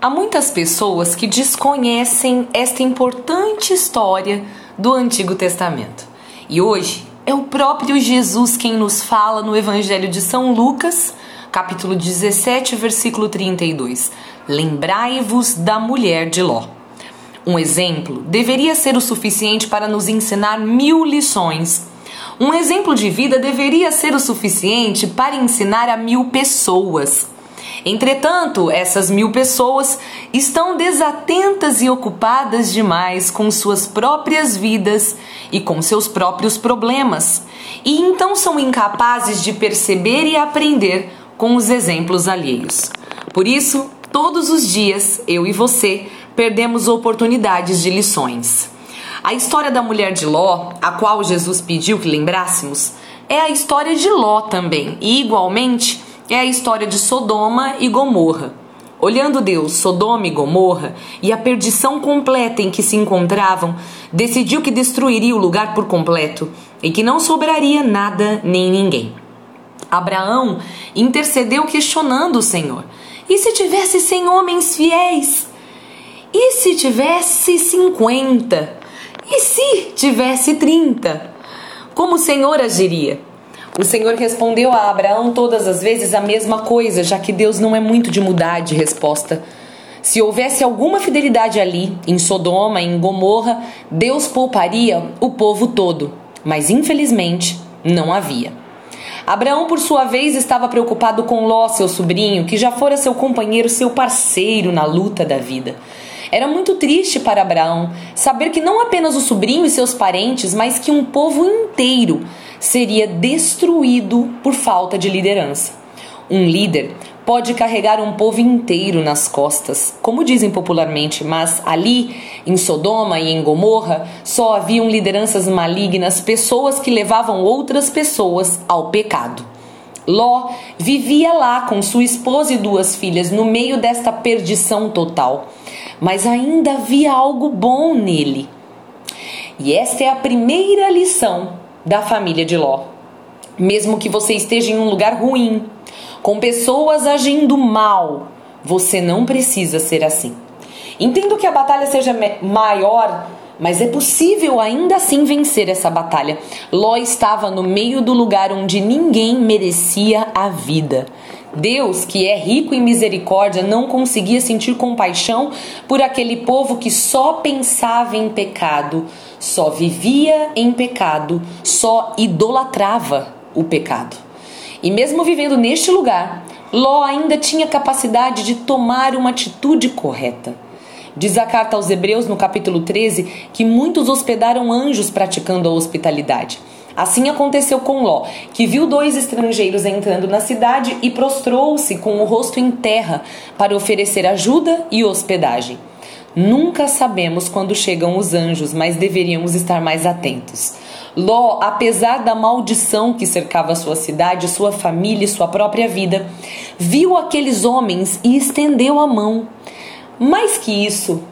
Há muitas pessoas que desconhecem esta importante história do Antigo Testamento. E hoje é o próprio Jesus quem nos fala no Evangelho de São Lucas, capítulo 17, versículo 32. Lembrai-vos da mulher de Ló. Um exemplo deveria ser o suficiente para nos ensinar mil lições. Um exemplo de vida deveria ser o suficiente para ensinar a mil pessoas. Entretanto, essas mil pessoas estão desatentas e ocupadas demais com suas próprias vidas e com seus próprios problemas, e então são incapazes de perceber e aprender com os exemplos alheios. Por isso, todos os dias, eu e você perdemos oportunidades de lições. A história da mulher de Ló, a qual Jesus pediu que lembrássemos, é a história de Ló também, e igualmente é a história de Sodoma e Gomorra. Olhando Deus, Sodoma e Gomorra e a perdição completa em que se encontravam, decidiu que destruiria o lugar por completo e que não sobraria nada nem ninguém. Abraão intercedeu questionando o Senhor: e se tivesse cem homens fiéis? E se tivesse cinquenta? E se tivesse trinta? Como o Senhor agiria? O Senhor respondeu a Abraão todas as vezes a mesma coisa, já que Deus não é muito de mudar de resposta. Se houvesse alguma fidelidade ali, em Sodoma, em Gomorra, Deus pouparia o povo todo. Mas infelizmente não havia. Abraão, por sua vez, estava preocupado com Ló, seu sobrinho, que já fora seu companheiro, seu parceiro na luta da vida. Era muito triste para Abraão saber que não apenas o sobrinho e seus parentes, mas que um povo inteiro seria destruído por falta de liderança. Um líder pode carregar um povo inteiro nas costas, como dizem popularmente, mas ali, em Sodoma e em Gomorra, só haviam lideranças malignas, pessoas que levavam outras pessoas ao pecado. Ló vivia lá com sua esposa e duas filhas no meio desta perdição total, mas ainda havia algo bom nele. E esta é a primeira lição da família de Ló. Mesmo que você esteja em um lugar ruim, com pessoas agindo mal, você não precisa ser assim. Entendo que a batalha seja maior, mas é possível ainda assim vencer essa batalha. Ló estava no meio do lugar onde ninguém merecia a vida. Deus, que é rico em misericórdia, não conseguia sentir compaixão por aquele povo que só pensava em pecado, só vivia em pecado, só idolatrava o pecado. E mesmo vivendo neste lugar, Ló ainda tinha capacidade de tomar uma atitude correta. Diz a carta aos Hebreus, no capítulo 13, que muitos hospedaram anjos praticando a hospitalidade. Assim aconteceu com Ló, que viu dois estrangeiros entrando na cidade e prostrou-se com o rosto em terra para oferecer ajuda e hospedagem. Nunca sabemos quando chegam os anjos, mas deveríamos estar mais atentos. Ló, apesar da maldição que cercava sua cidade, sua família e sua própria vida, viu aqueles homens e estendeu a mão. Mais que isso,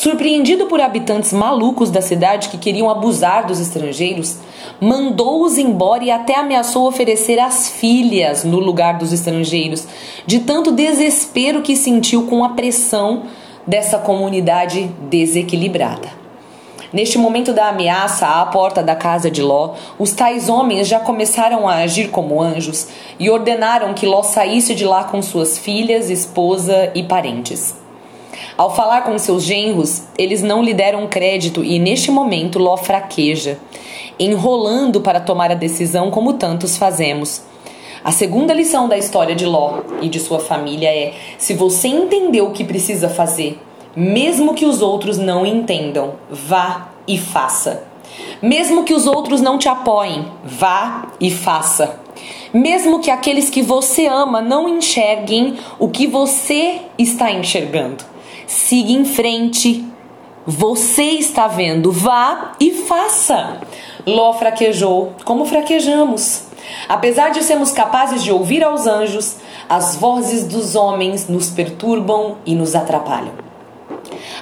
Surpreendido por habitantes malucos da cidade que queriam abusar dos estrangeiros, mandou-os embora e até ameaçou oferecer as filhas no lugar dos estrangeiros, de tanto desespero que sentiu com a pressão dessa comunidade desequilibrada. Neste momento da ameaça à porta da casa de Ló, os tais homens já começaram a agir como anjos e ordenaram que Ló saísse de lá com suas filhas, esposa e parentes. Ao falar com seus genros, eles não lhe deram crédito e neste momento Ló fraqueja, enrolando para tomar a decisão como tantos fazemos. A segunda lição da história de Ló e de sua família é: se você entendeu o que precisa fazer, mesmo que os outros não entendam, vá e faça. Mesmo que os outros não te apoiem, vá e faça. Mesmo que aqueles que você ama não enxerguem o que você está enxergando siga em frente. Você está vendo, vá e faça. Ló fraquejou, como fraquejamos. Apesar de sermos capazes de ouvir aos anjos, as vozes dos homens nos perturbam e nos atrapalham.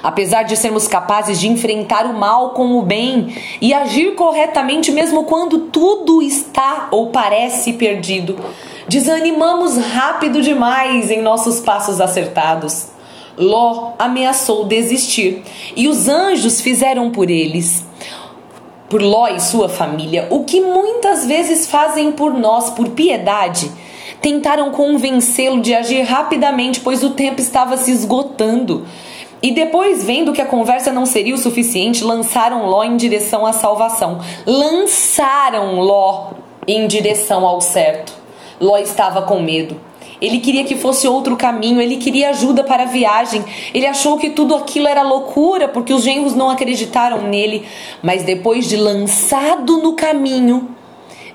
Apesar de sermos capazes de enfrentar o mal com o bem e agir corretamente, mesmo quando tudo está ou parece perdido, desanimamos rápido demais em nossos passos acertados. Ló ameaçou desistir e os anjos fizeram por eles por Ló e sua família, o que muitas vezes fazem por nós por piedade. Tentaram convencê-lo de agir rapidamente, pois o tempo estava se esgotando. E depois, vendo que a conversa não seria o suficiente, lançaram Ló em direção à salvação. Lançaram Ló em direção ao certo. Ló estava com medo. Ele queria que fosse outro caminho, ele queria ajuda para a viagem. Ele achou que tudo aquilo era loucura porque os genros não acreditaram nele. Mas depois de lançado no caminho,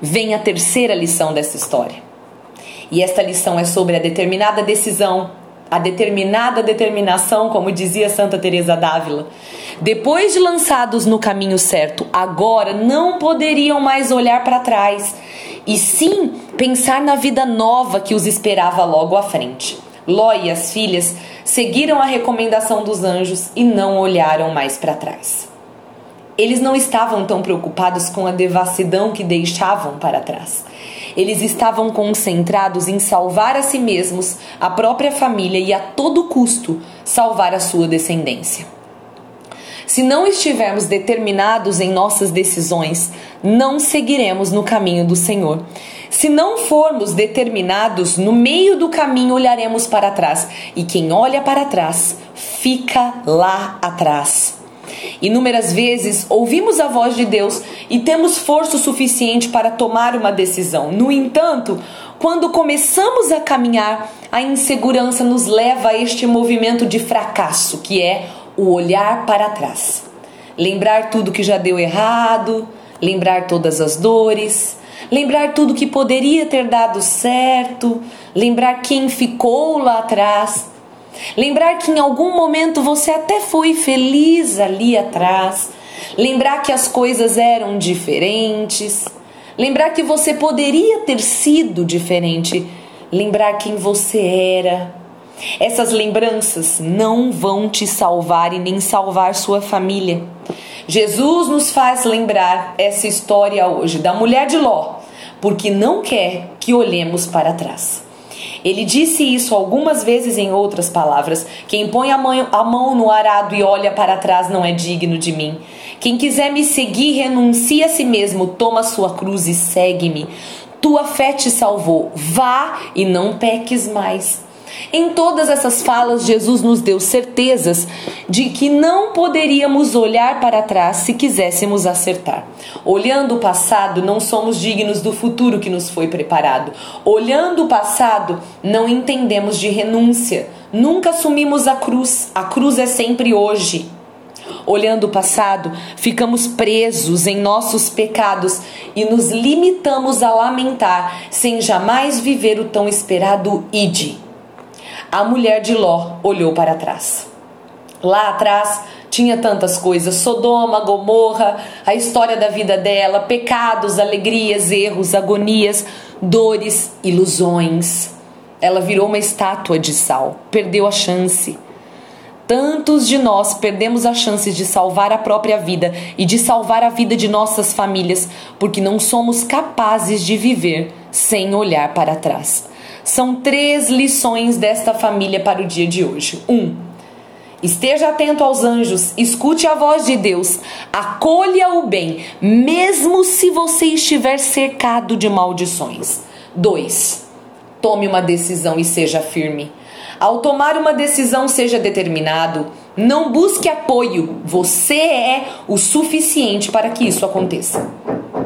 vem a terceira lição dessa história. E esta lição é sobre a determinada decisão, a determinada determinação, como dizia Santa Teresa d'Ávila. Depois de lançados no caminho certo, agora não poderiam mais olhar para trás e sim pensar na vida nova que os esperava logo à frente. Ló e as filhas seguiram a recomendação dos anjos e não olharam mais para trás. Eles não estavam tão preocupados com a devassidão que deixavam para trás. Eles estavam concentrados em salvar a si mesmos, a própria família e a todo custo salvar a sua descendência. Se não estivermos determinados em nossas decisões, não seguiremos no caminho do Senhor. Se não formos determinados, no meio do caminho olharemos para trás, e quem olha para trás fica lá atrás. Inúmeras vezes ouvimos a voz de Deus e temos força suficiente para tomar uma decisão. No entanto, quando começamos a caminhar, a insegurança nos leva a este movimento de fracasso, que é o olhar para trás. Lembrar tudo que já deu errado, lembrar todas as dores, lembrar tudo que poderia ter dado certo, lembrar quem ficou lá atrás, lembrar que em algum momento você até foi feliz ali atrás, lembrar que as coisas eram diferentes, lembrar que você poderia ter sido diferente, lembrar quem você era essas lembranças não vão te salvar e nem salvar sua família. Jesus nos faz lembrar essa história hoje da mulher de Ló, porque não quer que olhemos para trás. Ele disse isso algumas vezes em outras palavras: Quem põe a mão, no arado e olha para trás não é digno de mim. Quem quiser me seguir, renuncia a si mesmo, toma sua cruz e segue-me. Tua fé te salvou. Vá e não peques mais. Em todas essas falas, Jesus nos deu certezas de que não poderíamos olhar para trás se quiséssemos acertar. Olhando o passado, não somos dignos do futuro que nos foi preparado. Olhando o passado, não entendemos de renúncia. Nunca assumimos a cruz. A cruz é sempre hoje. Olhando o passado, ficamos presos em nossos pecados e nos limitamos a lamentar sem jamais viver o tão esperado ide a mulher de Ló olhou para trás. Lá atrás tinha tantas coisas: Sodoma, Gomorra, a história da vida dela, pecados, alegrias, erros, agonias, dores, ilusões. Ela virou uma estátua de sal, perdeu a chance. Tantos de nós perdemos a chance de salvar a própria vida e de salvar a vida de nossas famílias porque não somos capazes de viver sem olhar para trás. São três lições desta família para o dia de hoje. Um, Esteja atento aos anjos, escute a voz de Deus, acolha o bem, mesmo se você estiver cercado de maldições. 2. Tome uma decisão e seja firme. Ao tomar uma decisão, seja determinado. Não busque apoio, você é o suficiente para que isso aconteça.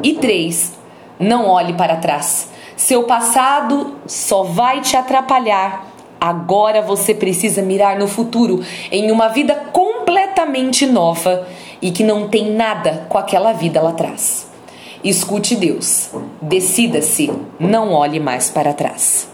E 3. Não olhe para trás. Seu passado só vai te atrapalhar. Agora você precisa mirar no futuro, em uma vida completamente nova e que não tem nada com aquela vida lá atrás. Escute Deus, decida-se, não olhe mais para trás.